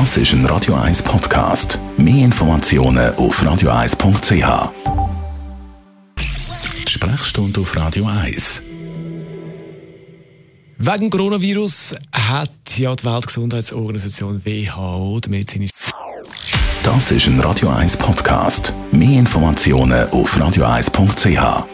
Das ist ein Radio 1 Podcast. Mehr Informationen auf radio1.ch. Die Sprechstunde auf Radio 1. Wegen Coronavirus hat ja die Weltgesundheitsorganisation WHO die medizinische Das ist ein Radio 1 Podcast. Mehr Informationen auf radio1.ch.